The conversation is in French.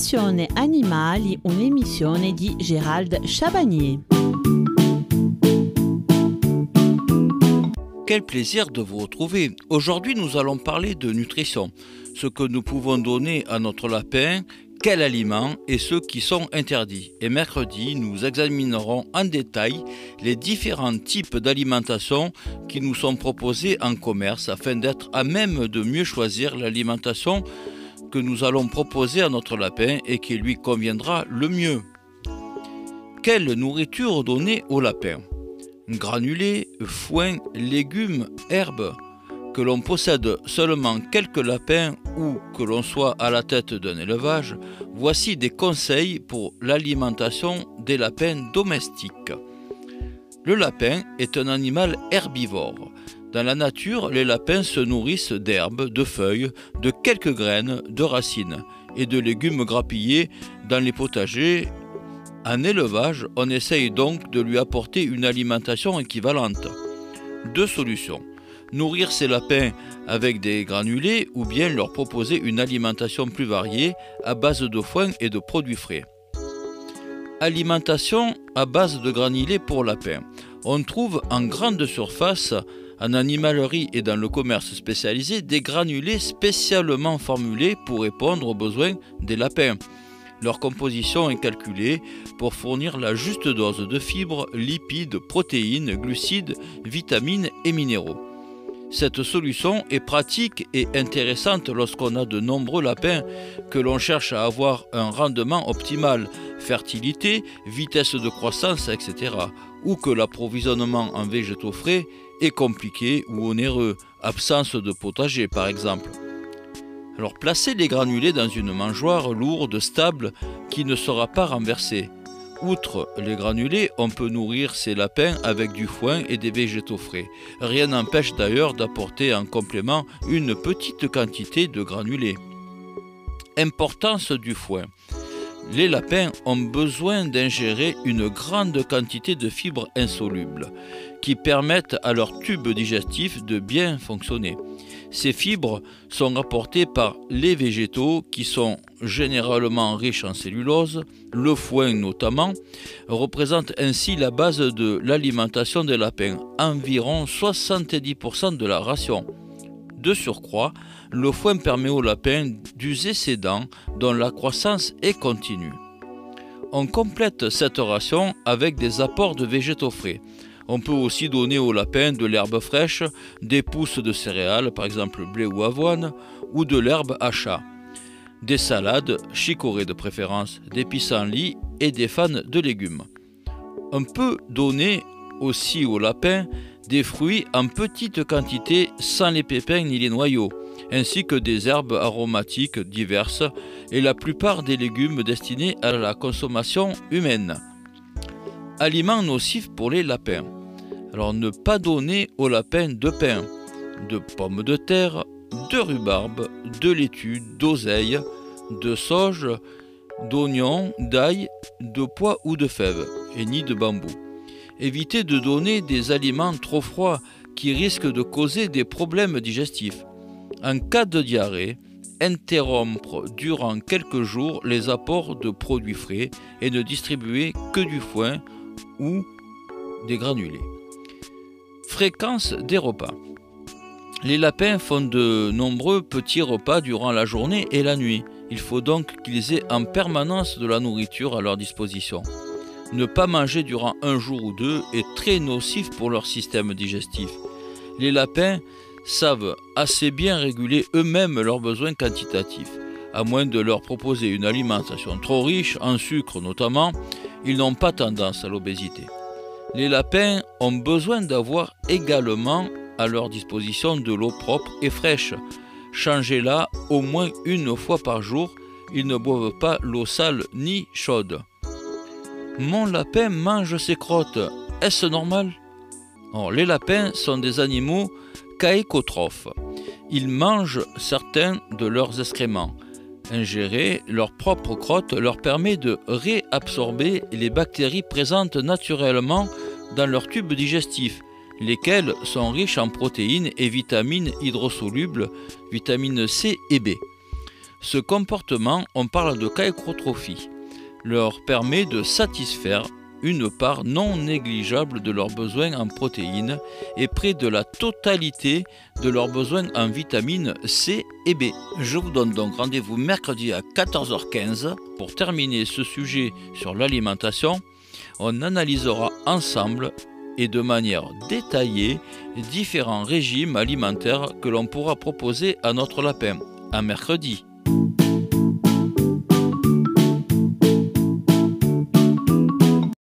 Passione Animali, un'emissione Gérald Chabagnier. Quel plaisir de vous retrouver. Aujourd'hui, nous allons parler de nutrition, ce que nous pouvons donner à notre lapin, quels aliments et ceux qui sont interdits. Et mercredi, nous examinerons en détail les différents types d'alimentation qui nous sont proposés en commerce afin d'être à même de mieux choisir l'alimentation que nous allons proposer à notre lapin et qui lui conviendra le mieux. Quelle nourriture donner au lapin? Granulés, foin, légumes, herbes que l'on possède seulement quelques lapins ou que l'on soit à la tête d'un élevage, voici des conseils pour l'alimentation des lapins domestiques. Le lapin est un animal herbivore. Dans la nature, les lapins se nourrissent d'herbes, de feuilles, de quelques graines, de racines et de légumes grappillés dans les potagers. En élevage, on essaye donc de lui apporter une alimentation équivalente. Deux solutions nourrir ces lapins avec des granulés ou bien leur proposer une alimentation plus variée à base de foin et de produits frais. Alimentation à base de granulés pour lapins. On trouve en grande surface, en animalerie et dans le commerce spécialisé, des granulés spécialement formulés pour répondre aux besoins des lapins. Leur composition est calculée pour fournir la juste dose de fibres, lipides, protéines, glucides, vitamines et minéraux. Cette solution est pratique et intéressante lorsqu'on a de nombreux lapins que l'on cherche à avoir un rendement optimal, fertilité, vitesse de croissance, etc. ou que l'approvisionnement en végétaux frais est compliqué ou onéreux, absence de potager par exemple. Alors placez les granulés dans une mangeoire lourde, stable, qui ne sera pas renversée. Outre les granulés, on peut nourrir ces lapins avec du foin et des végétaux frais. Rien n'empêche d'ailleurs d'apporter en complément une petite quantité de granulés. Importance du foin. Les lapins ont besoin d'ingérer une grande quantité de fibres insolubles qui permettent à leur tube digestif de bien fonctionner. Ces fibres sont apportées par les végétaux qui sont généralement riches en cellulose, le foin notamment, représente ainsi la base de l'alimentation des lapins, environ 70% de la ration. De surcroît, le foin permet aux lapins d'user ses dents dont la croissance est continue. On complète cette ration avec des apports de végétaux frais. On peut aussi donner aux lapins de l'herbe fraîche, des pousses de céréales, par exemple blé ou avoine, ou de l'herbe à chat. Des salades, chicorées de préférence, des pissenlits et des fans de légumes. On peut donner aussi aux lapins des fruits en petite quantité sans les pépins ni les noyaux, ainsi que des herbes aromatiques diverses et la plupart des légumes destinés à la consommation humaine. Aliments nocifs pour les lapins. Alors ne pas donner aux lapins de pain, de pommes de terre, de rhubarbe, de laitue, d'oseille, de sauge, d'oignons, d'ail, de pois ou de fèves, et ni de bambou. Évitez de donner des aliments trop froids qui risquent de causer des problèmes digestifs. En cas de diarrhée, interrompre durant quelques jours les apports de produits frais et ne distribuer que du foin ou des granulés. Fréquence des repas. Les lapins font de nombreux petits repas durant la journée et la nuit. Il faut donc qu'ils aient en permanence de la nourriture à leur disposition. Ne pas manger durant un jour ou deux est très nocif pour leur système digestif. Les lapins savent assez bien réguler eux-mêmes leurs besoins quantitatifs. À moins de leur proposer une alimentation trop riche, en sucre notamment, ils n'ont pas tendance à l'obésité les lapins ont besoin d'avoir également à leur disposition de l'eau propre et fraîche. Changez-la au moins une fois par jour. Ils ne boivent pas l'eau sale ni chaude. Mon lapin mange ses crottes. Est-ce normal? Les lapins sont des animaux caïcotrophes. Ils mangent certains de leurs excréments. Ingérer leur propre crotte leur permet de réabsorber les bactéries présentes naturellement dans leur tube digestif, lesquelles sont riches en protéines et vitamines hydrosolubles, vitamines C et B. Ce comportement, on parle de caïcrotrophie, leur permet de satisfaire une part non négligeable de leurs besoins en protéines et près de la totalité de leurs besoins en vitamines C et B. Je vous donne donc rendez-vous mercredi à 14h15 pour terminer ce sujet sur l'alimentation. On analysera ensemble et de manière détaillée différents régimes alimentaires que l'on pourra proposer à notre lapin. À mercredi.